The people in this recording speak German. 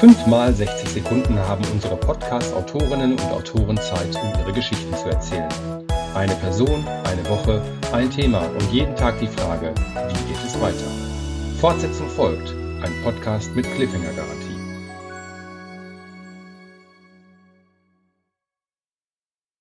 Fünfmal 60 Sekunden haben unsere Podcast-Autorinnen und Autoren Zeit, um ihre Geschichten zu erzählen. Eine Person, eine Woche, ein Thema und jeden Tag die Frage, wie geht es weiter? Fortsetzung folgt, ein Podcast mit Cliffhanger garantie.